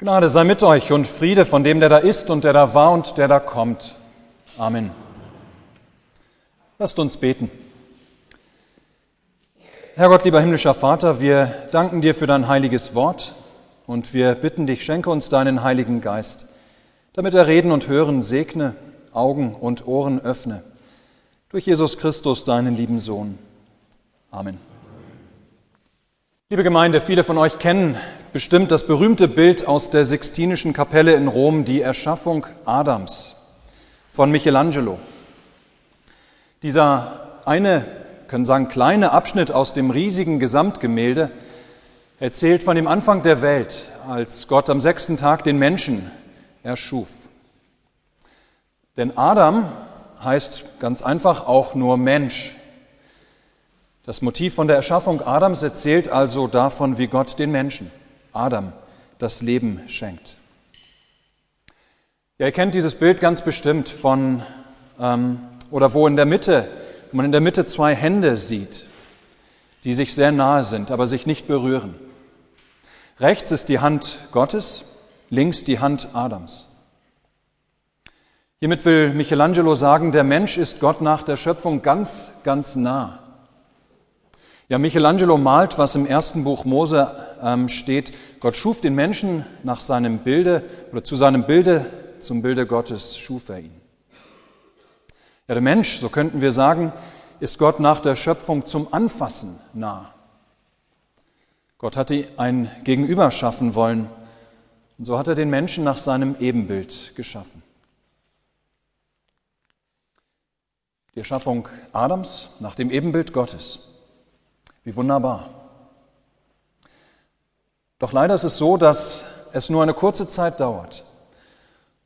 Gnade sei mit euch und Friede von dem, der da ist und der da war und der da kommt. Amen. Lasst uns beten. Herr Gott, lieber himmlischer Vater, wir danken dir für dein heiliges Wort und wir bitten dich, schenke uns deinen heiligen Geist, damit er Reden und Hören segne, Augen und Ohren öffne. Durch Jesus Christus, deinen lieben Sohn. Amen. Liebe Gemeinde, viele von euch kennen bestimmt das berühmte Bild aus der Sixtinischen Kapelle in Rom, die Erschaffung Adams von Michelangelo. Dieser eine, können sagen, kleine Abschnitt aus dem riesigen Gesamtgemälde erzählt von dem Anfang der Welt, als Gott am sechsten Tag den Menschen erschuf. Denn Adam heißt ganz einfach auch nur Mensch. Das Motiv von der Erschaffung Adams erzählt also davon, wie Gott den Menschen, Adam, das Leben schenkt. Ja, ihr kennt dieses Bild ganz bestimmt von, ähm, oder wo in der Mitte, wo man in der Mitte zwei Hände sieht, die sich sehr nahe sind, aber sich nicht berühren. Rechts ist die Hand Gottes, links die Hand Adams. Hiermit will Michelangelo sagen, der Mensch ist Gott nach der Schöpfung ganz, ganz nah. Ja, Michelangelo malt, was im ersten Buch Mose ähm, steht. Gott schuf den Menschen nach seinem Bilde oder zu seinem Bilde, zum Bilde Gottes schuf er ihn. Ja, der Mensch, so könnten wir sagen, ist Gott nach der Schöpfung zum Anfassen nah. Gott hatte ein Gegenüber schaffen wollen und so hat er den Menschen nach seinem Ebenbild geschaffen. Die Erschaffung Adams nach dem Ebenbild Gottes. Wie wunderbar. Doch leider ist es so, dass es nur eine kurze Zeit dauert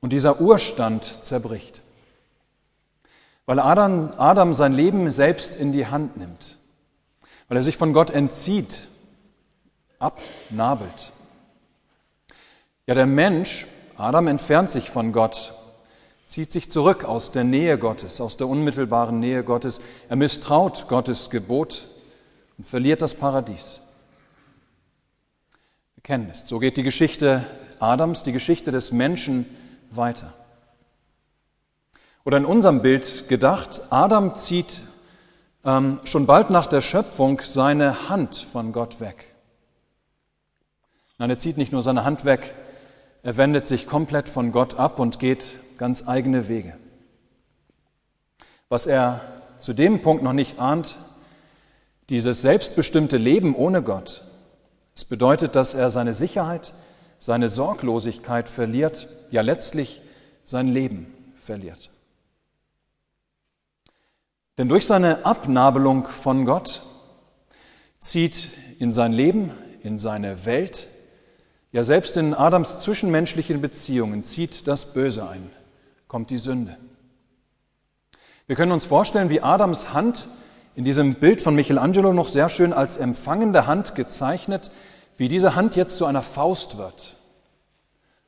und dieser Urstand zerbricht. Weil Adam, Adam sein Leben selbst in die Hand nimmt, weil er sich von Gott entzieht, abnabelt. Ja, der Mensch, Adam entfernt sich von Gott, zieht sich zurück aus der Nähe Gottes, aus der unmittelbaren Nähe Gottes. Er misstraut Gottes Gebot und verliert das Paradies. Es. So geht die Geschichte Adams, die Geschichte des Menschen weiter. Oder in unserem Bild gedacht, Adam zieht ähm, schon bald nach der Schöpfung seine Hand von Gott weg. Nein, er zieht nicht nur seine Hand weg, er wendet sich komplett von Gott ab und geht ganz eigene Wege. Was er zu dem Punkt noch nicht ahnt, dieses selbstbestimmte Leben ohne Gott, es bedeutet, dass er seine Sicherheit, seine Sorglosigkeit verliert, ja letztlich sein Leben verliert. Denn durch seine Abnabelung von Gott zieht in sein Leben, in seine Welt, ja selbst in Adams zwischenmenschlichen Beziehungen zieht das Böse ein, kommt die Sünde. Wir können uns vorstellen, wie Adams Hand in diesem Bild von Michelangelo noch sehr schön als empfangende Hand gezeichnet, wie diese Hand jetzt zu einer Faust wird.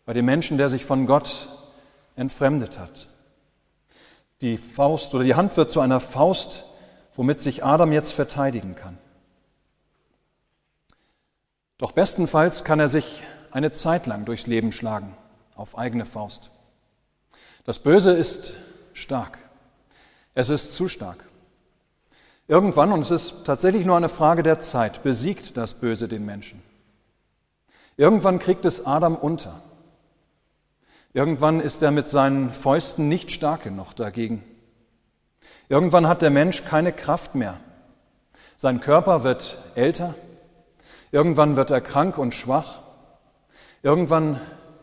Bei dem Menschen, der sich von Gott entfremdet hat. Die Faust oder die Hand wird zu einer Faust, womit sich Adam jetzt verteidigen kann. Doch bestenfalls kann er sich eine Zeit lang durchs Leben schlagen, auf eigene Faust. Das Böse ist stark. Es ist zu stark. Irgendwann, und es ist tatsächlich nur eine Frage der Zeit, besiegt das Böse den Menschen. Irgendwann kriegt es Adam unter. Irgendwann ist er mit seinen Fäusten nicht stark genug dagegen. Irgendwann hat der Mensch keine Kraft mehr. Sein Körper wird älter. Irgendwann wird er krank und schwach. Irgendwann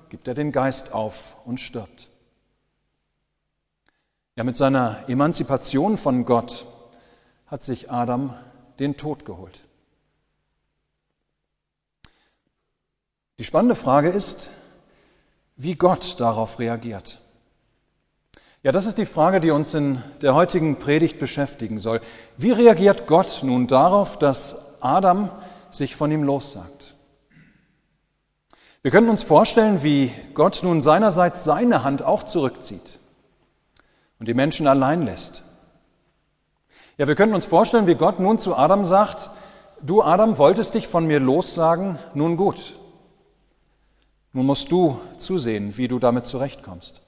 gibt er den Geist auf und stirbt. Ja, mit seiner Emanzipation von Gott hat sich Adam den Tod geholt. Die spannende Frage ist, wie Gott darauf reagiert. Ja, das ist die Frage, die uns in der heutigen Predigt beschäftigen soll. Wie reagiert Gott nun darauf, dass Adam sich von ihm lossagt? Wir können uns vorstellen, wie Gott nun seinerseits seine Hand auch zurückzieht und die Menschen allein lässt. Ja, wir können uns vorstellen, wie Gott nun zu Adam sagt, du Adam wolltest dich von mir lossagen, nun gut. Nun musst du zusehen, wie du damit zurechtkommst.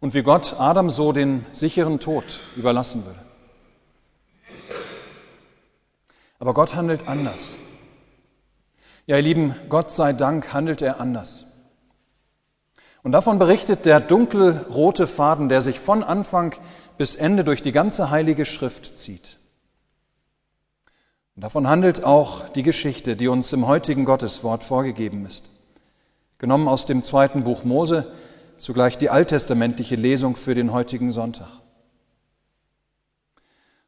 Und wie Gott Adam so den sicheren Tod überlassen würde. Aber Gott handelt anders. Ja, ihr Lieben, Gott sei Dank handelt er anders. Und davon berichtet der dunkelrote Faden, der sich von Anfang bis Ende durch die ganze heilige Schrift zieht. Und davon handelt auch die Geschichte, die uns im heutigen Gotteswort vorgegeben ist. Genommen aus dem zweiten Buch Mose, zugleich die alttestamentliche Lesung für den heutigen Sonntag.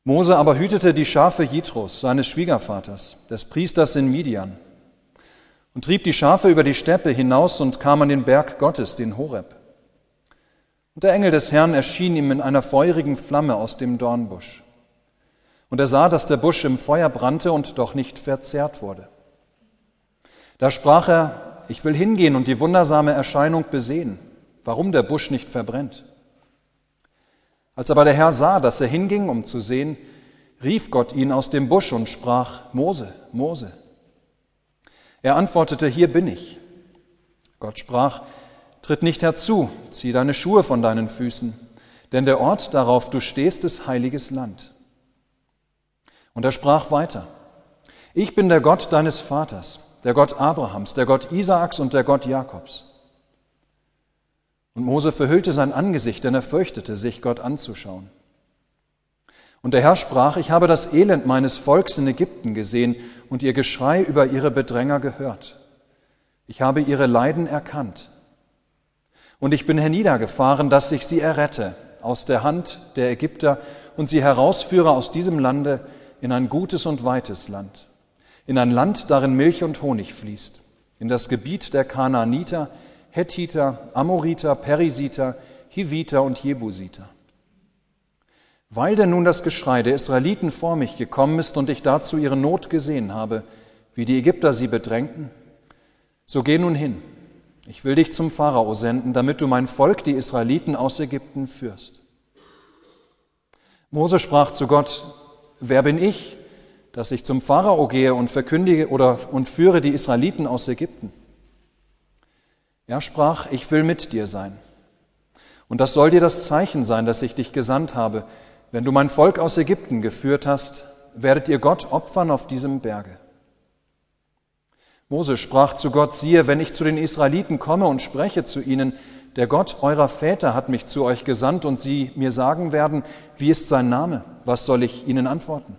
Mose aber hütete die Schafe Jitros, seines Schwiegervaters, des Priesters in Midian, und trieb die Schafe über die Steppe hinaus und kam an den Berg Gottes, den Horeb. Und der Engel des Herrn erschien ihm in einer feurigen Flamme aus dem Dornbusch. Und er sah, dass der Busch im Feuer brannte und doch nicht verzehrt wurde. Da sprach er, ich will hingehen und die wundersame Erscheinung besehen, warum der Busch nicht verbrennt. Als aber der Herr sah, dass er hinging, um zu sehen, rief Gott ihn aus dem Busch und sprach, Mose, Mose. Er antwortete, hier bin ich. Gott sprach, tritt nicht herzu, zieh deine Schuhe von deinen Füßen, denn der Ort, darauf du stehst, ist heiliges Land. Und er sprach weiter, ich bin der Gott deines Vaters, der Gott Abrahams, der Gott Isaaks und der Gott Jakobs. Und Mose verhüllte sein Angesicht, denn er fürchtete sich, Gott anzuschauen. Und der Herr sprach, ich habe das Elend meines Volks in Ägypten gesehen und ihr Geschrei über ihre Bedränger gehört. Ich habe ihre Leiden erkannt. Und ich bin herniedergefahren, dass ich sie errette aus der Hand der Ägypter und sie herausführe aus diesem Lande in ein gutes und weites Land, in ein Land, darin Milch und Honig fließt, in das Gebiet der Kanaaniter, Hethiter, Amoriter, Perisiter, Hiviter und Jebusiter. Weil denn nun das Geschrei der Israeliten vor mich gekommen ist und ich dazu ihre Not gesehen habe, wie die Ägypter sie bedrängten, so geh nun hin. Ich will dich zum Pharao senden, damit du mein Volk, die Israeliten, aus Ägypten führst. Mose sprach zu Gott, wer bin ich, dass ich zum Pharao gehe und verkündige oder und führe die Israeliten aus Ägypten? Er sprach, ich will mit dir sein. Und das soll dir das Zeichen sein, dass ich dich gesandt habe, wenn du mein Volk aus Ägypten geführt hast, werdet ihr Gott opfern auf diesem Berge. Mose sprach zu Gott, siehe, wenn ich zu den Israeliten komme und spreche zu ihnen, der Gott eurer Väter hat mich zu euch gesandt und sie mir sagen werden, wie ist sein Name, was soll ich ihnen antworten?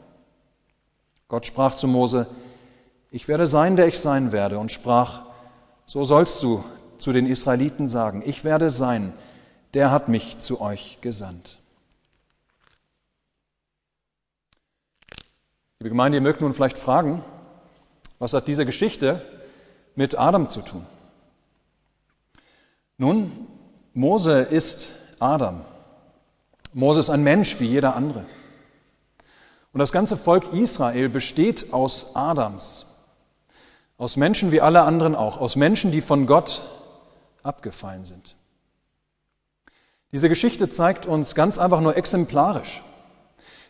Gott sprach zu Mose, ich werde sein, der ich sein werde, und sprach, so sollst du zu den Israeliten sagen, ich werde sein, der hat mich zu euch gesandt. Liebe Gemeinde, ihr mögt nun vielleicht fragen, was hat diese Geschichte mit Adam zu tun? Nun, Mose ist Adam. Mose ist ein Mensch wie jeder andere. Und das ganze Volk Israel besteht aus Adams, aus Menschen wie alle anderen auch, aus Menschen, die von Gott abgefallen sind. Diese Geschichte zeigt uns ganz einfach nur exemplarisch,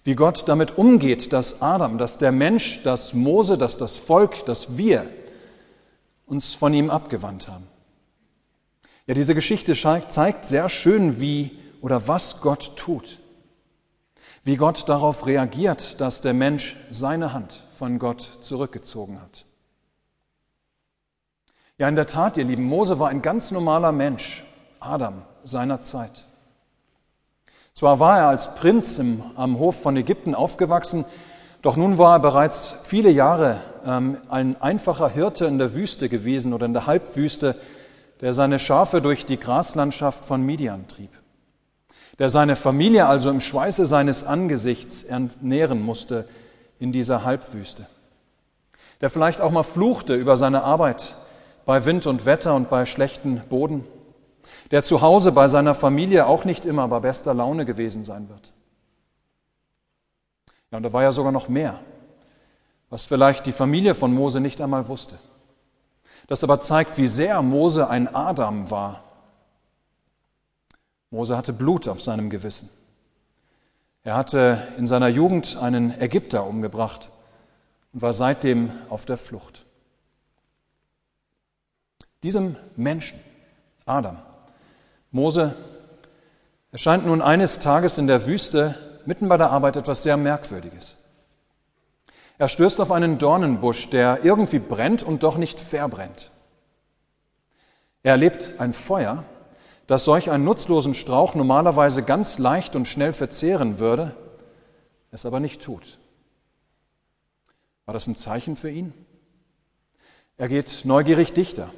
wie Gott damit umgeht, dass Adam, dass der Mensch, dass Mose, dass das Volk, dass wir uns von ihm abgewandt haben. Ja, diese Geschichte zeigt sehr schön, wie oder was Gott tut. Wie Gott darauf reagiert, dass der Mensch seine Hand von Gott zurückgezogen hat. Ja, in der Tat, ihr Lieben, Mose war ein ganz normaler Mensch, Adam seiner Zeit. Zwar war er als Prinz im, am Hof von Ägypten aufgewachsen, doch nun war er bereits viele Jahre ähm, ein einfacher Hirte in der Wüste gewesen oder in der Halbwüste, der seine Schafe durch die Graslandschaft von Midian trieb, der seine Familie also im Schweiße seines Angesichts ernähren musste in dieser Halbwüste, der vielleicht auch mal fluchte über seine Arbeit bei Wind und Wetter und bei schlechten Boden, der zu Hause bei seiner Familie auch nicht immer bei bester Laune gewesen sein wird. Ja, und da war ja sogar noch mehr, was vielleicht die Familie von Mose nicht einmal wusste. Das aber zeigt, wie sehr Mose ein Adam war. Mose hatte Blut auf seinem Gewissen. Er hatte in seiner Jugend einen Ägypter umgebracht und war seitdem auf der Flucht. Diesem Menschen, Adam, Mose, erscheint nun eines Tages in der Wüste mitten bei der Arbeit etwas sehr Merkwürdiges. Er stößt auf einen Dornenbusch, der irgendwie brennt und doch nicht verbrennt. Er erlebt ein Feuer, das solch einen nutzlosen Strauch normalerweise ganz leicht und schnell verzehren würde, es aber nicht tut. War das ein Zeichen für ihn? Er geht neugierig dichter,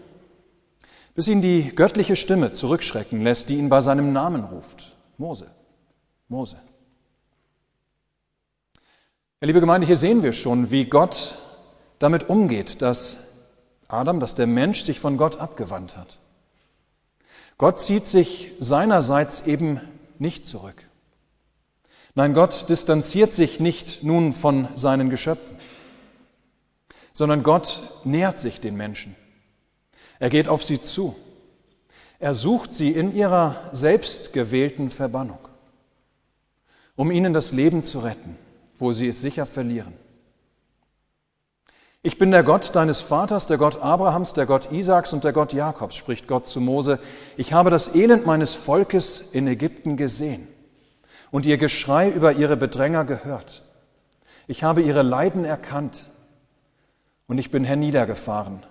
bis ihn die göttliche Stimme zurückschrecken lässt, die ihn bei seinem Namen ruft. Mose, Mose. Ja, liebe Gemeinde, hier sehen wir schon, wie Gott damit umgeht, dass Adam, dass der Mensch sich von Gott abgewandt hat. Gott zieht sich seinerseits eben nicht zurück. Nein, Gott distanziert sich nicht nun von seinen Geschöpfen, sondern Gott nähert sich den Menschen. Er geht auf sie zu. Er sucht sie in ihrer selbstgewählten Verbannung, um ihnen das Leben zu retten, wo sie es sicher verlieren. Ich bin der Gott deines Vaters, der Gott Abrahams, der Gott Isaaks und der Gott Jakobs, spricht Gott zu Mose. Ich habe das Elend meines Volkes in Ägypten gesehen und ihr Geschrei über ihre Bedränger gehört. Ich habe ihre Leiden erkannt und ich bin herniedergefahren,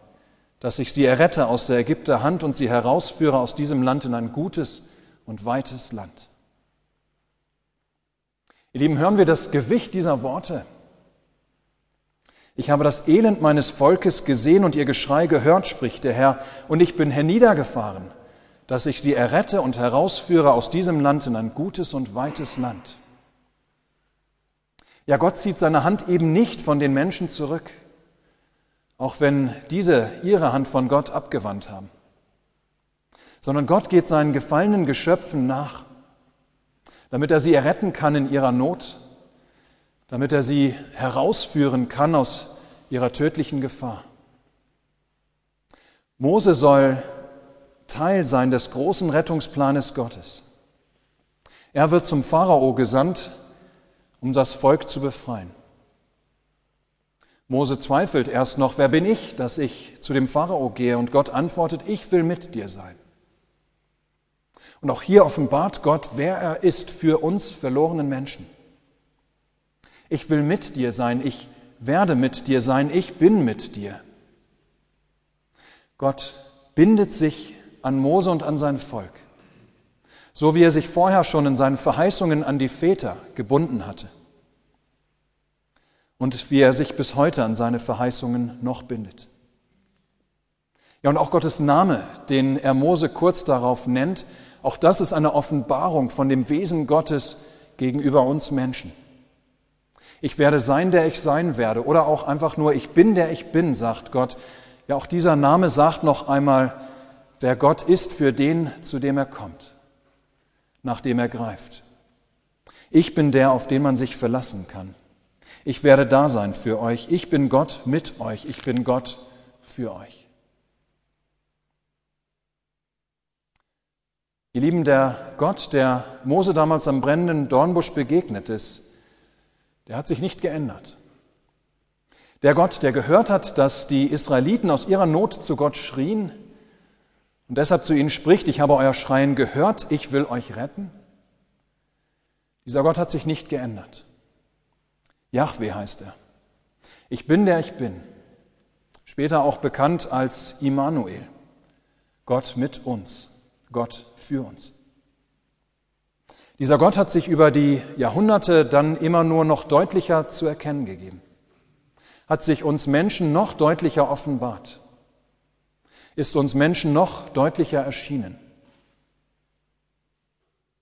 dass ich sie errette aus der Ägypter Hand und sie herausführe aus diesem Land in ein gutes und weites Land. Ihr Lieben, hören wir das Gewicht dieser Worte. Ich habe das Elend meines Volkes gesehen und ihr Geschrei gehört, spricht der Herr, und ich bin herniedergefahren, dass ich sie errette und herausführe aus diesem Land in ein gutes und weites Land. Ja, Gott zieht seine Hand eben nicht von den Menschen zurück, auch wenn diese ihre Hand von Gott abgewandt haben, sondern Gott geht seinen gefallenen Geschöpfen nach, damit er sie erretten kann in ihrer Not, damit er sie herausführen kann aus ihrer tödlichen Gefahr. Mose soll Teil sein des großen Rettungsplanes Gottes. Er wird zum Pharao gesandt, um das Volk zu befreien. Mose zweifelt erst noch, wer bin ich, dass ich zu dem Pharao gehe? Und Gott antwortet, ich will mit dir sein. Und auch hier offenbart Gott, wer er ist für uns verlorenen Menschen. Ich will mit dir sein, ich werde mit dir sein, ich bin mit dir. Gott bindet sich an Mose und an sein Volk, so wie er sich vorher schon in seinen Verheißungen an die Väter gebunden hatte und wie er sich bis heute an seine Verheißungen noch bindet. Ja, und auch Gottes Name, den er Mose kurz darauf nennt, auch das ist eine Offenbarung von dem Wesen Gottes gegenüber uns Menschen. Ich werde sein, der ich sein werde. Oder auch einfach nur, ich bin, der ich bin, sagt Gott. Ja, auch dieser Name sagt noch einmal, wer Gott ist für den, zu dem er kommt, nach dem er greift. Ich bin der, auf den man sich verlassen kann. Ich werde da sein für euch. Ich bin Gott mit euch. Ich bin Gott für euch. Ihr Lieben, der Gott, der Mose damals am brennenden Dornbusch begegnet ist, der hat sich nicht geändert. Der Gott, der gehört hat, dass die Israeliten aus ihrer Not zu Gott schrien und deshalb zu ihnen spricht, ich habe euer Schreien gehört, ich will euch retten. Dieser Gott hat sich nicht geändert. Yahweh heißt er. Ich bin der ich bin. Später auch bekannt als Immanuel. Gott mit uns. Gott für uns. Dieser Gott hat sich über die Jahrhunderte dann immer nur noch deutlicher zu erkennen gegeben, hat sich uns Menschen noch deutlicher offenbart, ist uns Menschen noch deutlicher erschienen.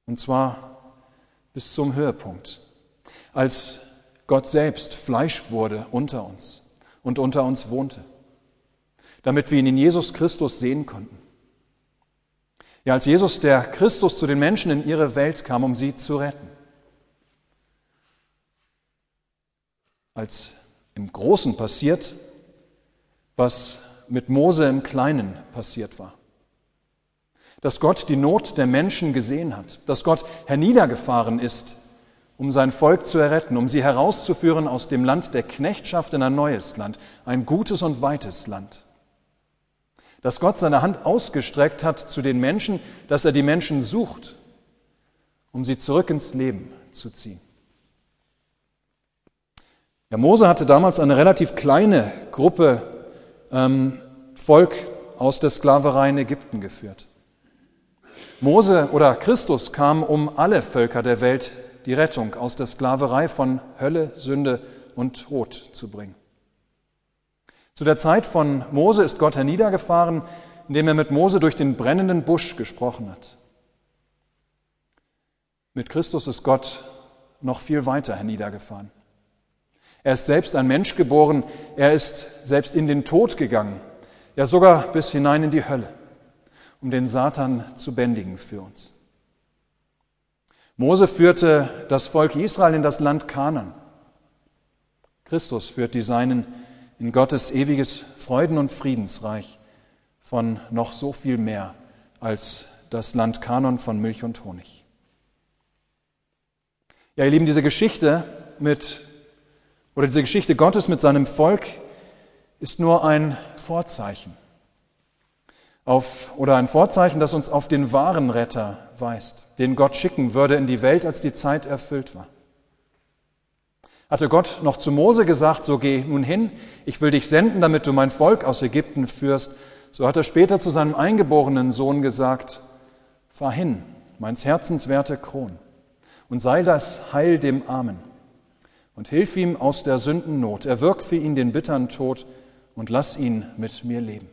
Und zwar bis zum Höhepunkt, als Gott selbst Fleisch wurde unter uns und unter uns wohnte, damit wir ihn in Jesus Christus sehen konnten. Ja, als Jesus, der Christus, zu den Menschen in ihre Welt kam, um sie zu retten. Als im Großen passiert, was mit Mose im Kleinen passiert war. Dass Gott die Not der Menschen gesehen hat, dass Gott herniedergefahren ist, um sein Volk zu erretten, um sie herauszuführen aus dem Land der Knechtschaft in ein neues Land, ein gutes und weites Land Dass Gott seine Hand ausgestreckt hat zu den Menschen, dass er die Menschen sucht, um sie zurück ins Leben zu ziehen. Ja, Mose hatte damals eine relativ kleine Gruppe ähm, Volk aus der Sklaverei in Ägypten geführt. Mose oder Christus kam, um alle Völker der Welt die Rettung aus der Sklaverei von Hölle, Sünde und Tod zu bringen. Zu der Zeit von Mose ist Gott herniedergefahren, indem er mit Mose durch den brennenden Busch gesprochen hat. Mit Christus ist Gott noch viel weiter herniedergefahren. Er ist selbst ein Mensch geboren, er ist selbst in den Tod gegangen, ja sogar bis hinein in die Hölle, um den Satan zu bändigen für uns. Mose führte das Volk Israel in das Land Kanan. Christus führt die Seinen in Gottes ewiges Freuden- und Friedensreich von noch so viel mehr als das Land Kanon von Milch und Honig. Ja, ihr Lieben, diese Geschichte mit oder diese Geschichte Gottes mit seinem Volk ist nur ein Vorzeichen. Auf, oder ein Vorzeichen, das uns auf den wahren Retter weist, den Gott schicken würde in die Welt, als die Zeit erfüllt war. Hatte Gott noch zu Mose gesagt, so geh nun hin, ich will dich senden, damit du mein Volk aus Ägypten führst, so hat er später zu seinem eingeborenen Sohn gesagt, fahr hin, meins Herzens werte Kron, und sei das Heil dem Armen und hilf ihm aus der Sündennot. Erwirkt für ihn den bittern Tod und lass ihn mit mir leben.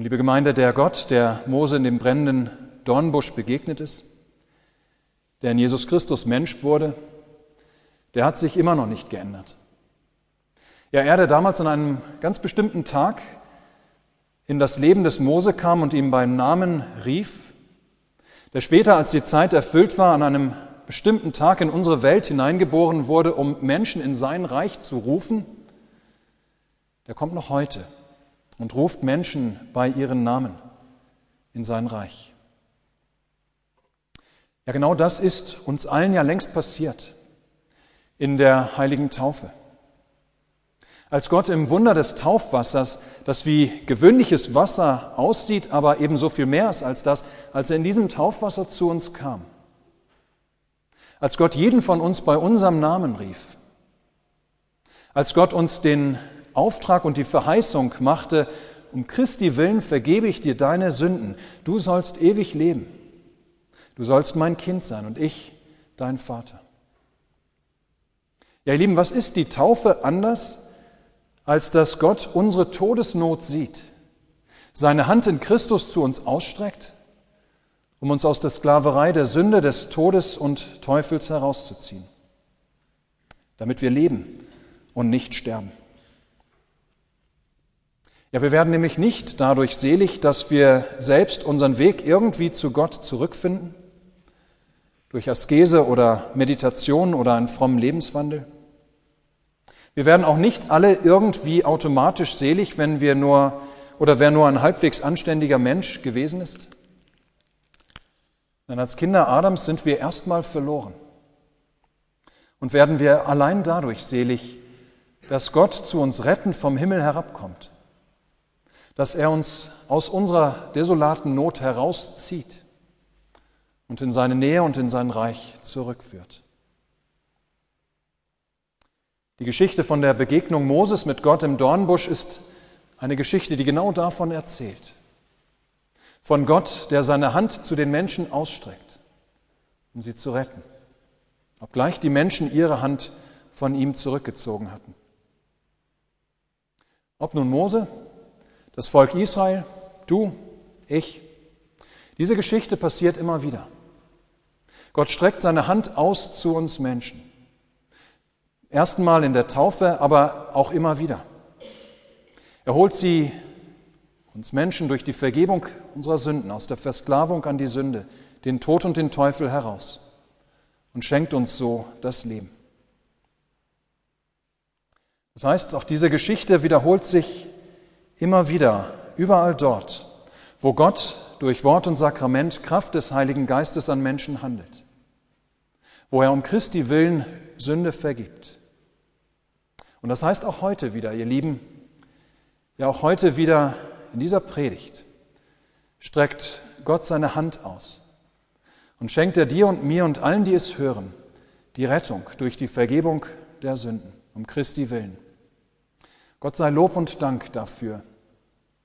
Und liebe Gemeinde, der Gott, der Mose in dem brennenden Dornbusch begegnet ist, der in Jesus Christus Mensch wurde, der hat sich immer noch nicht geändert. Ja, er, der damals an einem ganz bestimmten Tag in das Leben des Mose kam und ihm beim Namen rief, der später, als die Zeit erfüllt war, an einem bestimmten Tag in unsere Welt hineingeboren wurde, um Menschen in sein Reich zu rufen, der kommt noch heute und ruft Menschen bei ihren Namen in sein Reich. Ja, genau das ist uns allen ja längst passiert in der heiligen Taufe. Als Gott im Wunder des Taufwassers, das wie gewöhnliches Wasser aussieht, aber eben so viel mehr ist als das, als er in diesem Taufwasser zu uns kam. Als Gott jeden von uns bei unserem Namen rief. Als Gott uns den Auftrag und die Verheißung machte, um Christi willen vergebe ich dir deine Sünden. Du sollst ewig leben. Du sollst mein Kind sein und ich dein Vater. Ja, ihr Lieben, was ist die Taufe anders als dass Gott unsere Todesnot sieht, seine Hand in Christus zu uns ausstreckt, um uns aus der Sklaverei der Sünde, des Todes und Teufels herauszuziehen, damit wir leben und nicht sterben. Ja, wir werden nämlich nicht dadurch selig, dass wir selbst unseren Weg irgendwie zu Gott zurückfinden, durch Askese oder Meditation oder einen frommen Lebenswandel. Wir werden auch nicht alle irgendwie automatisch selig, wenn wir nur oder wer nur ein halbwegs anständiger Mensch gewesen ist. Denn als Kinder Adams sind wir erstmal verloren und werden wir allein dadurch selig, dass Gott zu uns retten vom Himmel herabkommt, dass er uns aus unserer desolaten Not herauszieht und in seine Nähe und in sein Reich zurückführt. Die Geschichte von der Begegnung Moses mit Gott im Dornbusch ist eine Geschichte, die genau davon erzählt. Von Gott, der seine Hand zu den Menschen ausstreckt, um sie zu retten, obgleich die Menschen ihre Hand von ihm zurückgezogen hatten. Ob nun Mose, das Volk Israel, du, ich, diese Geschichte passiert immer wieder. Gott streckt seine Hand aus zu uns Menschen ersten Mal in der Taufe, aber auch immer wieder. Er holt sie, uns Menschen, durch die Vergebung unserer Sünden, aus der Versklavung an die Sünde, den Tod und den Teufel heraus und schenkt uns so das Leben. Das heißt, auch diese Geschichte wiederholt sich immer wieder, überall dort, wo Gott durch Wort und Sakrament Kraft des Heiligen Geistes an Menschen handelt, wo er um Christi willen Sünde vergibt und das heißt auch heute wieder, ihr Lieben, Ja, auch heute wieder in dieser Predigt streckt Gott seine Hand aus und schenkt er dir und mir und allen, die es hören, die Rettung durch die Vergebung der Sünden, um Christi willen. Gott sei Lob und Dank dafür.